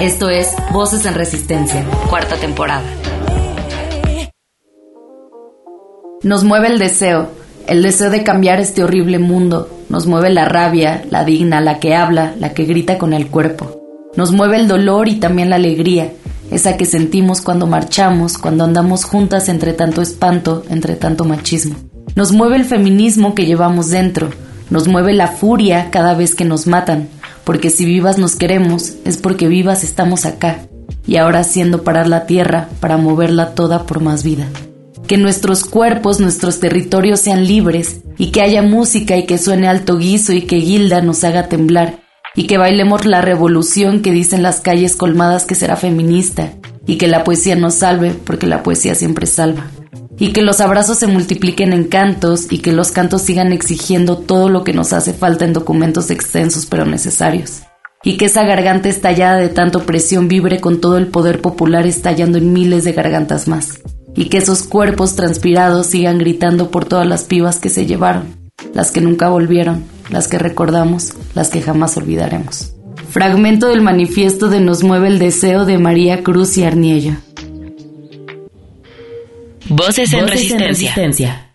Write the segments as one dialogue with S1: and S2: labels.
S1: Esto es Voces en Resistencia, cuarta temporada.
S2: Nos mueve el deseo, el deseo de cambiar este horrible mundo. Nos mueve la rabia, la digna, la que habla, la que grita con el cuerpo. Nos mueve el dolor y también la alegría, esa que sentimos cuando marchamos, cuando andamos juntas entre tanto espanto, entre tanto machismo. Nos mueve el feminismo que llevamos dentro, nos mueve la furia cada vez que nos matan, porque si vivas nos queremos, es porque vivas estamos acá, y ahora haciendo parar la tierra para moverla toda por más vida. Que nuestros cuerpos, nuestros territorios sean libres, y que haya música y que suene alto guiso y que Gilda nos haga temblar, y que bailemos la revolución que dicen las calles colmadas que será feminista, y que la poesía nos salve porque la poesía siempre salva. Y que los abrazos se multipliquen en cantos y que los cantos sigan exigiendo todo lo que nos hace falta en documentos extensos pero necesarios. Y que esa garganta estallada de tanto presión vibre con todo el poder popular estallando en miles de gargantas más. Y que esos cuerpos transpirados sigan gritando por todas las pibas que se llevaron, las que nunca volvieron, las que recordamos, las que jamás olvidaremos. Fragmento del manifiesto de Nos mueve el deseo de María Cruz y Arniello.
S3: Voces en, resistencia.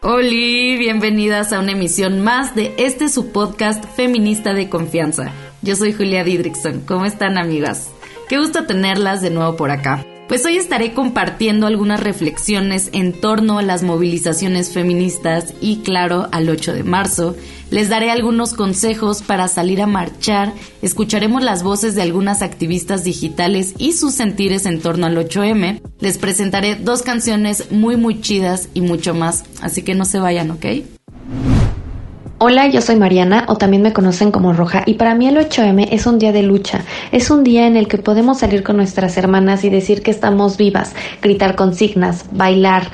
S2: Hola, bienvenidas a una emisión más de este su podcast feminista de confianza. Yo soy Julia Didrickson. ¿Cómo están, amigas? Qué gusto tenerlas de nuevo por acá. Pues hoy estaré compartiendo algunas reflexiones en torno a las movilizaciones feministas y claro al 8 de marzo. Les daré algunos consejos para salir a marchar, escucharemos las voces de algunas activistas digitales y sus sentires en torno al 8M. Les presentaré dos canciones muy muy chidas y mucho más, así que no se vayan, ¿ok?
S4: Hola, yo soy Mariana o también me conocen como Roja y para mí el 8M es un día de lucha, es un día en el que podemos salir con nuestras hermanas y decir que estamos vivas, gritar consignas, bailar,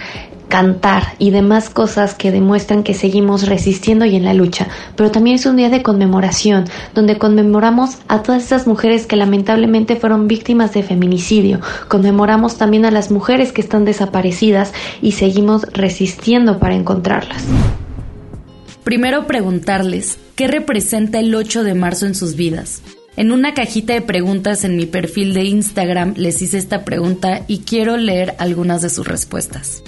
S4: cantar y demás cosas que demuestran que seguimos resistiendo y en la lucha, pero también es un día de conmemoración, donde conmemoramos a todas esas mujeres que lamentablemente fueron víctimas de feminicidio, conmemoramos también a las mujeres que están desaparecidas y seguimos resistiendo para encontrarlas.
S2: Primero preguntarles, ¿qué representa el 8 de marzo en sus vidas? En una cajita de preguntas en mi perfil de Instagram les hice esta pregunta y quiero leer algunas de sus respuestas.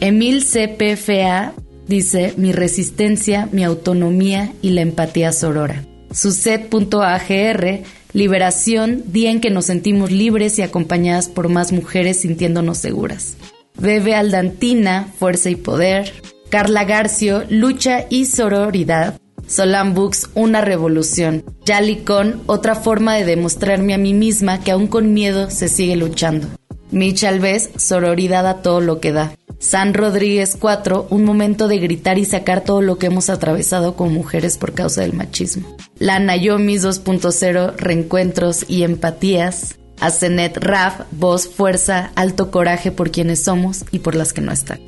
S2: Emil CPFA dice mi resistencia, mi autonomía y la empatía sorora. Suset.agr, liberación, día en que nos sentimos libres y acompañadas por más mujeres sintiéndonos seguras. Bebe Aldantina, fuerza y poder. Carla Garcio, Lucha y Sororidad. Solan Books, Una Revolución. Yalicon, otra forma de demostrarme a mí misma que aún con miedo se sigue luchando. Mitch Alves, Sororidad a todo lo que da. San Rodríguez 4, un momento de gritar y sacar todo lo que hemos atravesado como mujeres por causa del machismo. La Nayomis 2.0, reencuentros y empatías. Asenet Raf, voz, fuerza, alto coraje por quienes somos y por las que no están.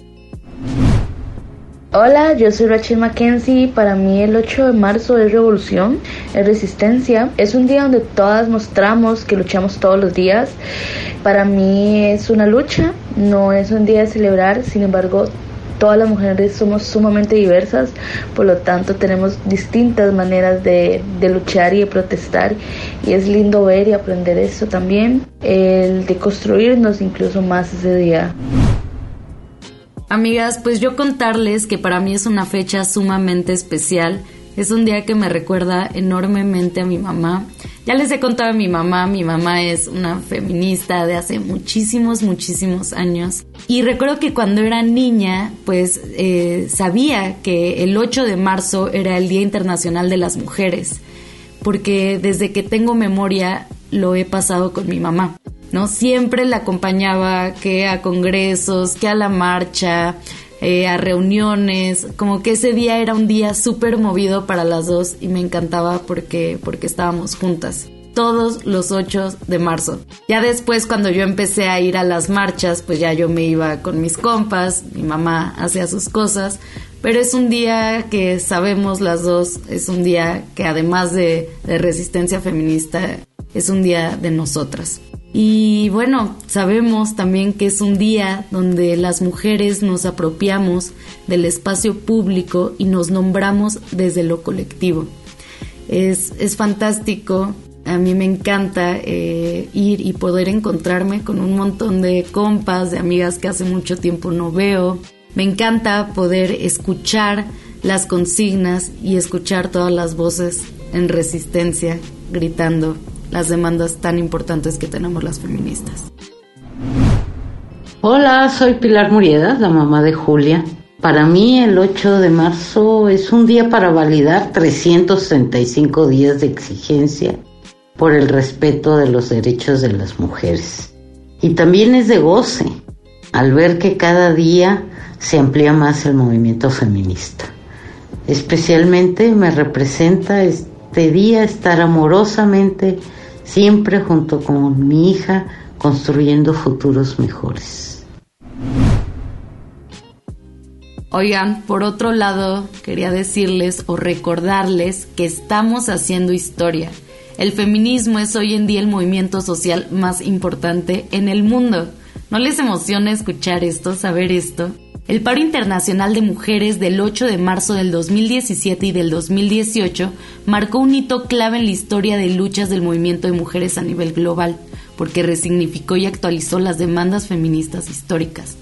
S5: Hola, yo soy Rachel Mackenzie. Para mí el 8 de marzo es revolución, es resistencia. Es un día donde todas mostramos que luchamos todos los días. Para mí es una lucha, no es un día de celebrar, sin embargo todas las mujeres somos sumamente diversas, por lo tanto tenemos distintas maneras de, de, luchar y de protestar y es lindo ver y aprender eso también, el de construirnos incluso más ese día.
S2: Amigas, pues yo contarles que para mí es una fecha sumamente especial. Es un día que me recuerda enormemente a mi mamá. Ya les he contado a mi mamá, mi mamá es una feminista de hace muchísimos, muchísimos años. Y recuerdo que cuando era niña, pues eh, sabía que el 8 de marzo era el Día Internacional de las Mujeres, porque desde que tengo memoria lo he pasado con mi mamá. ¿No? Siempre la acompañaba que a congresos, que a la marcha, eh, a reuniones, como que ese día era un día súper movido para las dos y me encantaba porque, porque estábamos juntas todos los 8 de marzo. Ya después cuando yo empecé a ir a las marchas, pues ya yo me iba con mis compas, mi mamá hacía sus cosas, pero es un día que sabemos las dos, es un día que además de, de resistencia feminista, es un día de nosotras. Y bueno, sabemos también que es un día donde las mujeres nos apropiamos del espacio público y nos nombramos desde lo colectivo. Es, es fantástico a mí me encanta eh, ir y poder encontrarme con un montón de compas, de amigas que hace mucho tiempo no veo. Me encanta poder escuchar las consignas y escuchar todas las voces en resistencia gritando las demandas tan importantes que tenemos las feministas.
S6: Hola, soy Pilar Murieda, la mamá de Julia. Para mí el 8 de marzo es un día para validar 365 días de exigencia por el respeto de los derechos de las mujeres. Y también es de goce al ver que cada día se amplía más el movimiento feminista. Especialmente me representa este día estar amorosamente siempre junto con mi hija construyendo futuros mejores.
S2: Oigan, por otro lado, quería decirles o recordarles que estamos haciendo historia el feminismo es hoy en día el movimiento social más importante en el mundo. ¿No les emociona escuchar esto, saber esto? El paro internacional de mujeres del 8 de marzo del 2017 y del 2018 marcó un hito clave en la historia de luchas del movimiento de mujeres a nivel global, porque resignificó y actualizó las demandas feministas históricas.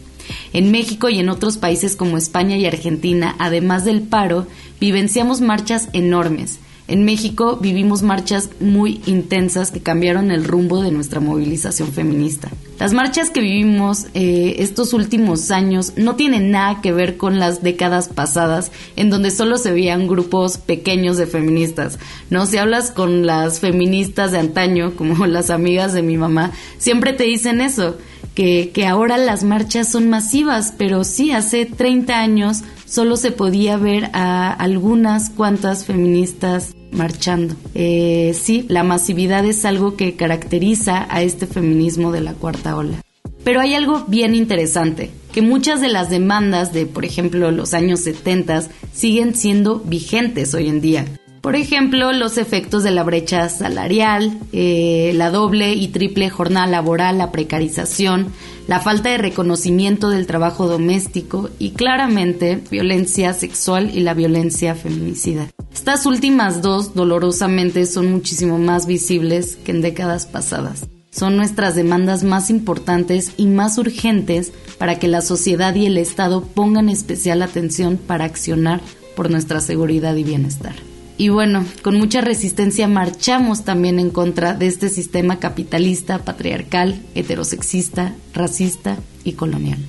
S2: En México y en otros países como España y Argentina, además del paro, vivenciamos marchas enormes, en México vivimos marchas muy intensas que cambiaron el rumbo de nuestra movilización feminista. Las marchas que vivimos eh, estos últimos años no tienen nada que ver con las décadas pasadas en donde solo se veían grupos pequeños de feministas. No, si hablas con las feministas de antaño, como las amigas de mi mamá, siempre te dicen eso. Que, que, ahora las marchas son masivas, pero sí, hace 30 años solo se podía ver a algunas cuantas feministas marchando. Eh, sí, la masividad es algo que caracteriza a este feminismo de la cuarta ola. Pero hay algo bien interesante, que muchas de las demandas de, por ejemplo, los años 70 siguen siendo vigentes hoy en día. Por ejemplo, los efectos de la brecha salarial, eh, la doble y triple jornada laboral, la precarización, la falta de reconocimiento del trabajo doméstico y claramente violencia sexual y la violencia feminicida. Estas últimas dos dolorosamente son muchísimo más visibles que en décadas pasadas. Son nuestras demandas más importantes y más urgentes para que la sociedad y el Estado pongan especial atención para accionar por nuestra seguridad y bienestar. Y bueno, con mucha resistencia marchamos también en contra de este sistema capitalista, patriarcal, heterosexista, racista y colonial.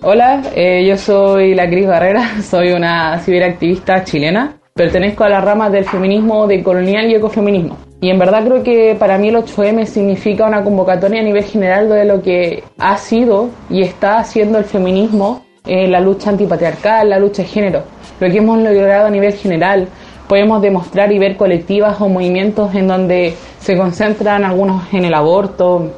S7: Hola, eh, yo soy la Cris Barrera, soy una ciberactivista chilena. Pertenezco a la rama del feminismo de colonial y ecofeminismo. Y en verdad creo que para mí el 8M significa una convocatoria a nivel general de lo que ha sido y está haciendo el feminismo en la lucha antipatriarcal, la lucha de género lo que hemos logrado a nivel general. Podemos demostrar y ver colectivas o movimientos en donde se concentran algunos en el aborto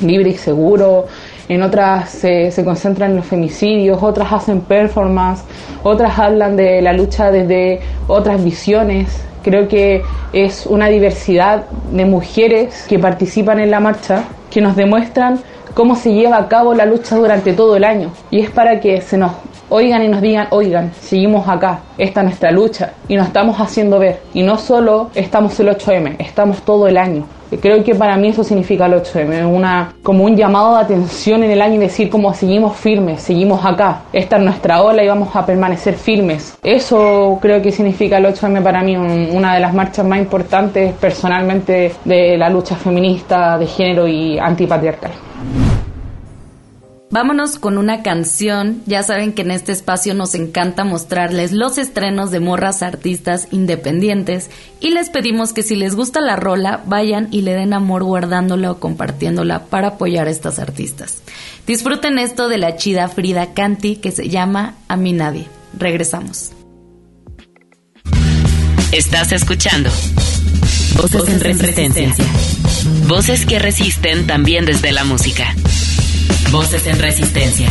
S7: libre y seguro, en otras se, se, concentran en los femicidios, otras hacen performance, otras hablan de la lucha desde otras visiones. Creo que es una diversidad de mujeres que participan en la marcha que nos demuestran cómo se lleva a cabo la lucha durante todo el año. Y es para que se nos oigan y nos digan, oigan, seguimos acá, esta es nuestra lucha y nos estamos haciendo ver. Y no solo estamos el 8M, estamos todo el año. Creo que para mí eso significa el 8M, una, como un llamado de atención en el año y decir como seguimos firmes, seguimos acá, esta es nuestra ola y vamos a permanecer firmes. Eso creo que significa el 8M para mí, una de las marchas más importantes personalmente de la lucha feminista, de género y antipatriarcal.
S2: Vámonos con una canción. Ya saben que en este espacio nos encanta mostrarles los estrenos de morras artistas independientes y les pedimos que si les gusta la rola, vayan y le den amor guardándola o compartiéndola para apoyar a estas artistas. Disfruten esto de la chida Frida Canti que se llama A mí nadie. Regresamos.
S3: Estás escuchando Voces, en resistencia. Voces que resisten también desde la música. Voces en resistencia.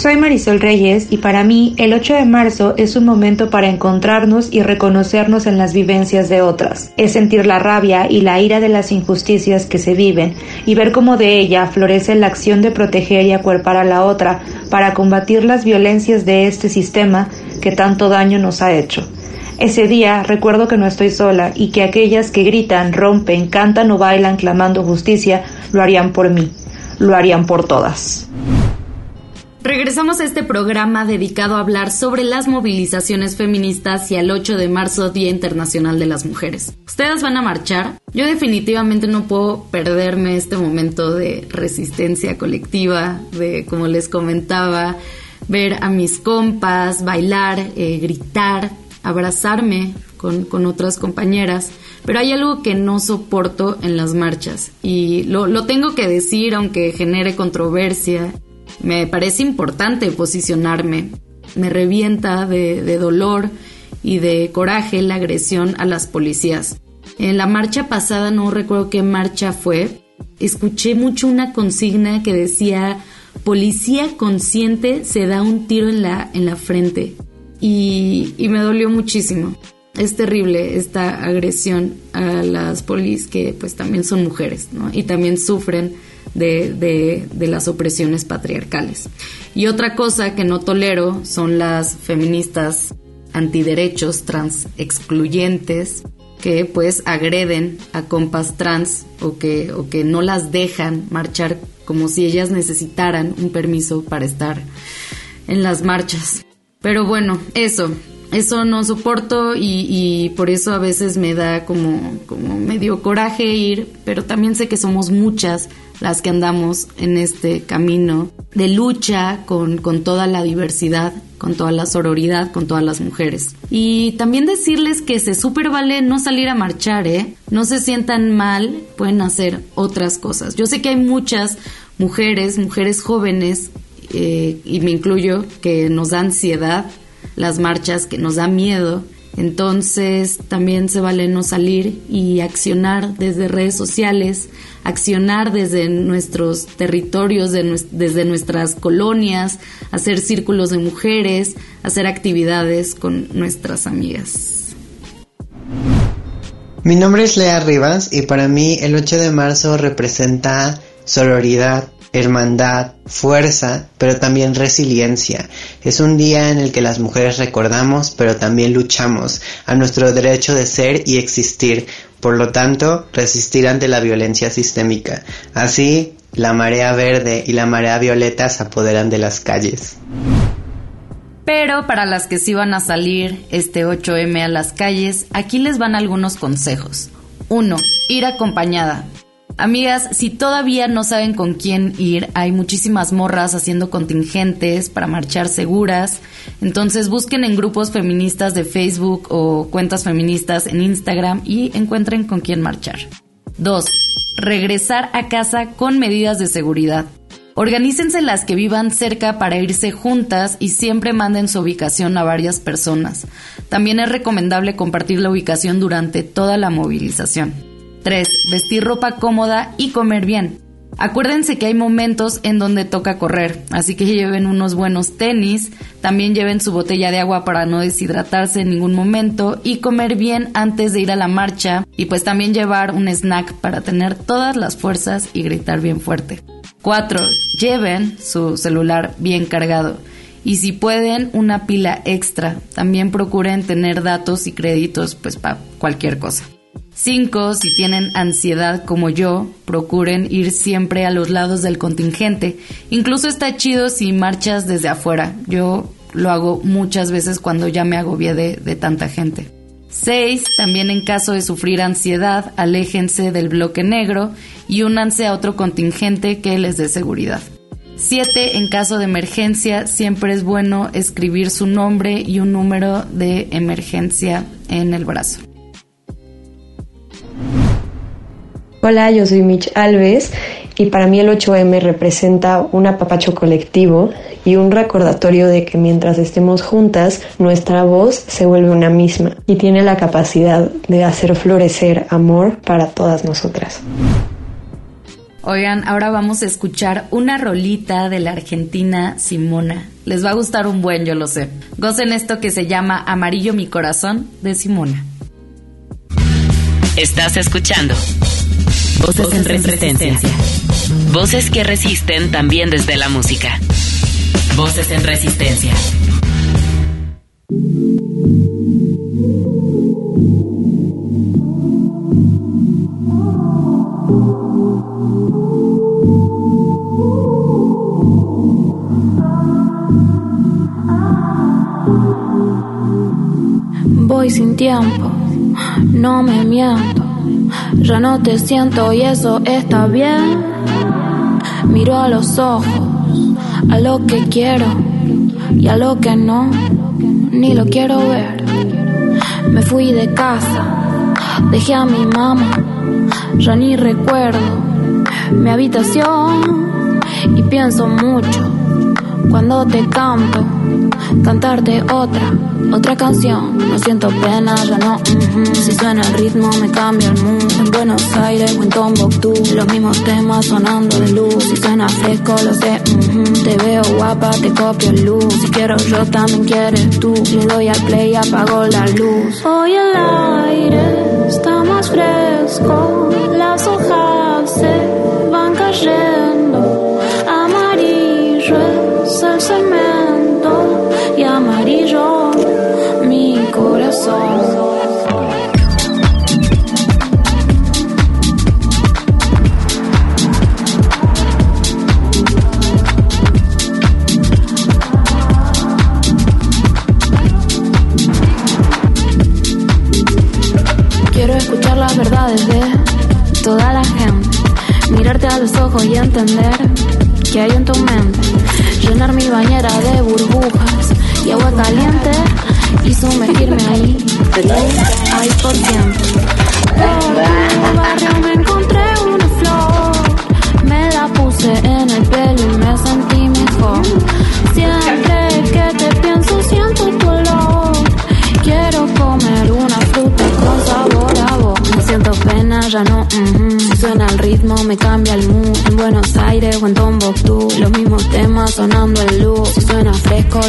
S8: Soy Marisol Reyes y para mí el 8 de marzo es un momento para encontrarnos y reconocernos en las vivencias de otras. Es sentir la rabia y la ira de las injusticias que se viven y ver cómo de ella florece la acción de proteger y acuerpar a la otra para combatir las violencias de este sistema que tanto daño nos ha hecho. Ese día recuerdo que no estoy sola y que aquellas que gritan, rompen, cantan o bailan clamando justicia lo harían por mí, lo harían por todas.
S2: Regresamos a este programa dedicado a hablar sobre las movilizaciones feministas y el 8 de marzo, Día Internacional de las Mujeres. ¿Ustedes van a marchar? Yo definitivamente no puedo perderme este momento de resistencia colectiva, de, como les comentaba, ver a mis compas, bailar, eh, gritar, abrazarme con, con, otras compañeras. Pero hay algo que no soporto en las marchas y lo, lo tengo que decir aunque genere controversia me parece importante posicionarme. Me revienta de, dolor y de coraje la agresión a las policías. En la marcha pasada, no recuerdo qué marcha fue, escuché mucho una consigna que decía, policía consciente se da un tiro en la, en la frente. Y, me dolió muchísimo. Es terrible esta agresión a las polis que pues también son mujeres. Y también sufren de, las opresiones patriarcales. Y otra cosa que no tolero son las feministas antiderechos, trans excluyentes, que pues agreden a compas trans o que, o que no las dejan marchar como si ellas necesitaran un permiso para estar en las marchas. Pero bueno, eso, eso no soporto y, por eso a veces me da como, como medio coraje ir, pero también sé que somos muchas las que andamos en este camino de lucha con, con toda la diversidad, con toda la sororidad, con todas las mujeres. Y también decirles que se súper vale no salir a marchar, ¿eh? No se sientan mal, pueden hacer otras cosas. Yo sé que hay muchas mujeres, mujeres jóvenes, eh, y me incluyo, que nos da ansiedad las marchas, que nos da miedo entonces también se vale no salir y accionar desde redes sociales, accionar desde nuestros territorios, desde nuestras colonias, hacer círculos de mujeres, hacer actividades con nuestras amigas.
S9: Mi nombre es Lea Rivas y para mí el 8 de marzo representa sororidad, hermandad, fuerza, pero también resiliencia. Es un día en el que las mujeres recordamos, pero también luchamos a nuestro derecho de ser y existir, por lo tanto, resistir ante la violencia sistémica. Así, la marea verde y la marea violeta se apoderan de las calles.
S2: Pero para las que sí van a salir este 8M a las calles, aquí les van algunos consejos. 1. Ir acompañada. Amigas, si todavía no saben con quién ir, hay muchísimas morras haciendo contingentes para marchar seguras. Entonces busquen en grupos feministas de Facebook o cuentas feministas en Instagram y encuentren con quién marchar. 2. Regresar a casa con medidas de seguridad. Organícense las que vivan cerca para irse juntas y siempre manden su ubicación a varias personas. También es recomendable compartir la ubicación durante toda la movilización. 3. Vestir ropa cómoda y comer bien. Acuérdense que hay momentos en donde toca correr, así que lleven unos buenos tenis, también lleven su botella de agua para no deshidratarse en ningún momento y comer bien antes de ir a la marcha y pues también llevar un snack para tener todas las fuerzas y gritar bien fuerte. 4. Lleven su celular bien cargado y si pueden una pila extra, también procuren tener datos y créditos pues para cualquier cosa. 5. Si tienen ansiedad como yo, procuren ir siempre a los lados del contingente. Incluso está chido si marchas desde afuera. Yo lo hago muchas veces cuando ya me agobié de, de tanta gente. 6. También en caso de sufrir ansiedad, aléjense del bloque negro y únanse a otro contingente que les dé seguridad. 7. En caso de emergencia, siempre es bueno escribir su nombre y un número de emergencia en el brazo.
S10: Hola, yo soy Mitch Alves y para mí el 8M representa un apapacho colectivo y un recordatorio de que mientras estemos juntas, nuestra voz se vuelve una misma y tiene la capacidad de hacer florecer amor para todas nosotras.
S2: Oigan, ahora vamos a escuchar una rolita de la argentina Simona. Les va a gustar un buen, yo lo sé. Gocen esto que se llama Amarillo mi corazón de Simona.
S3: Estás escuchando Voces, en, resistencia. Voces que resisten también desde la música. Voces en resistencia.
S11: Voy sin tiempo, no me miento ya no te siento y eso está bien. Miro a los ojos, a lo que quiero y a lo que no, ni lo quiero ver. Me fui de casa, dejé a mi mamá, ya ni recuerdo mi habitación y pienso mucho cuando te canto, cantarte otra, otra canción. No siento pena, ya no. Si suena el ritmo, me cambia el mood. En Buenos Aires o en Tombuctú, los mismos temas sonando de luz. Si suena fresco, lo sé. Te veo guapa, te copio el luz. Si quiero yo, también quieres tú. Le doy al play, apago la luz. Hoy el aire está más fresco, las hojas se van cayendo. Corazón.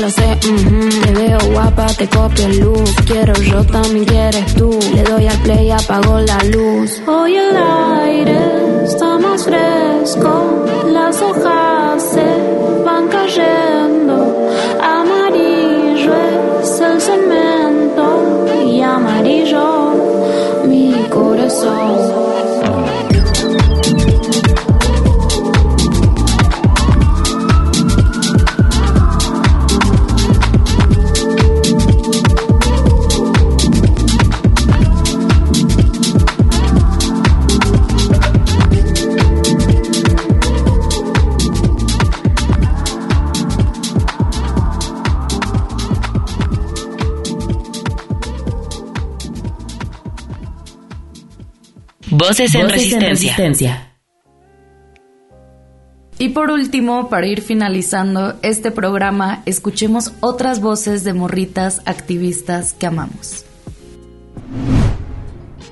S11: Lo sé. ujú. Te veo guapa, te copio el luz. Quiero yo, también quieres tú. Le doy al play, apago la luz. Hoy el aire está más fresco, las hojas se van cayendo.
S3: Voces en resistencia.
S2: Y por último, para ir finalizando este programa, escuchemos otras voces de morritas activistas que amamos.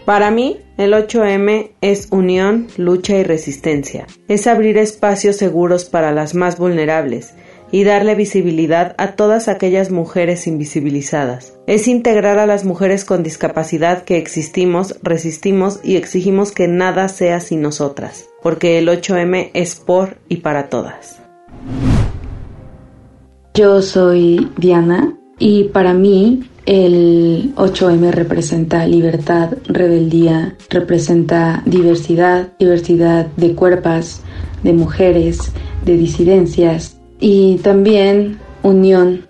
S12: Para mí, el 8M es unión, lucha y resistencia. Es abrir espacios seguros para las más vulnerables y darle visibilidad a todas aquellas mujeres invisibilizadas. Es integrar a las mujeres con discapacidad que existimos, resistimos y exigimos que nada sea sin nosotras, porque el 8M es por y para todas.
S10: Yo soy Diana y para mí el 8M representa libertad, rebeldía, representa diversidad, diversidad de cuerpos, de mujeres, de disidencias y también unión.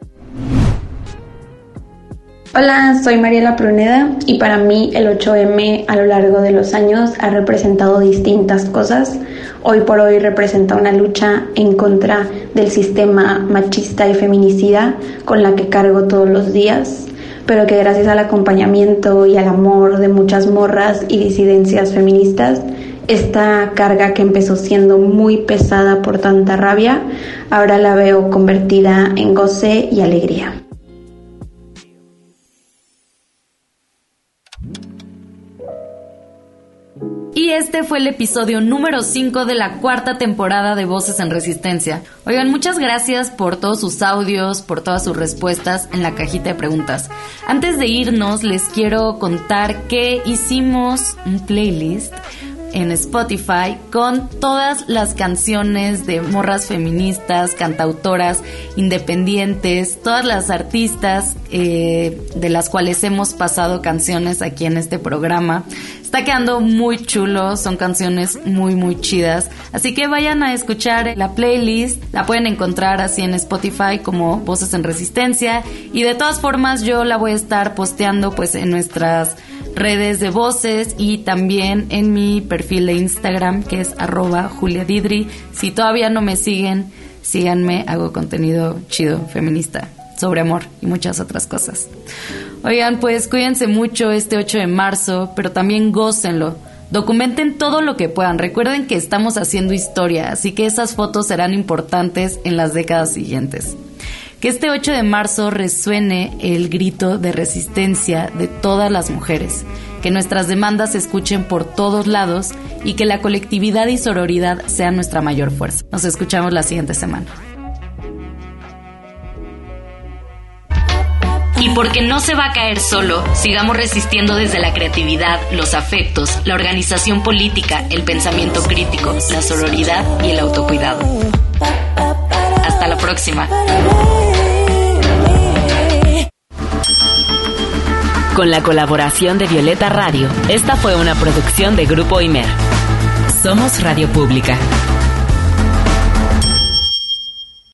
S13: Hola, soy Mariela Pruneda y para mí el 8M a lo largo de los años ha representado distintas cosas. Hoy por hoy representa una lucha en contra del sistema machista y feminicida con la que cargo todos los días, pero que gracias al acompañamiento y al amor de muchas morras y disidencias feministas Esta carga que empezó siendo muy pesada por tanta rabia, ahora la veo convertida en goce y alegría.
S2: Y este fue el episodio número 5 de la cuarta temporada de Voces en Resistencia. Oigan, muchas gracias por todos sus audios, por todas sus respuestas en la cajita de preguntas. Antes de irnos, les quiero contar que hicimos un playlist en Spotify con todas las canciones de morras feministas, cantautoras independientes, todas las artistas eh, de las cuales hemos pasado canciones aquí en este programa. Está quedando muy chulo, son canciones muy muy chidas, así que vayan a escuchar la playlist, la pueden encontrar así en Spotify como Voces en Resistencia y de todas formas yo la voy a estar posteando pues en nuestras redes de voces y también en mi perfil de Instagram que es arroba Julia Didri. Si todavía no me siguen, síganme, hago contenido chido, feminista, sobre amor y muchas otras cosas. Oigan, pues cuídense mucho este 8 de marzo, pero también gócenlo. Documenten todo lo que puedan. Recuerden que estamos haciendo historia, así que esas fotos serán importantes en las décadas siguientes. Que este 8 de marzo resuene el grito de resistencia de todas las mujeres, que nuestras demandas se escuchen por todos lados y que la colectividad y sororidad sean nuestra mayor fuerza. Nos escuchamos la siguiente semana.
S1: Y porque no se va a caer solo, sigamos resistiendo desde la creatividad, los afectos, la organización política, el pensamiento crítico, la sororidad y el autocuidado. Hasta la próxima.
S3: Con la colaboración de Violeta Radio, esta fue una producción de Grupo Imer. Somos Radio Pública.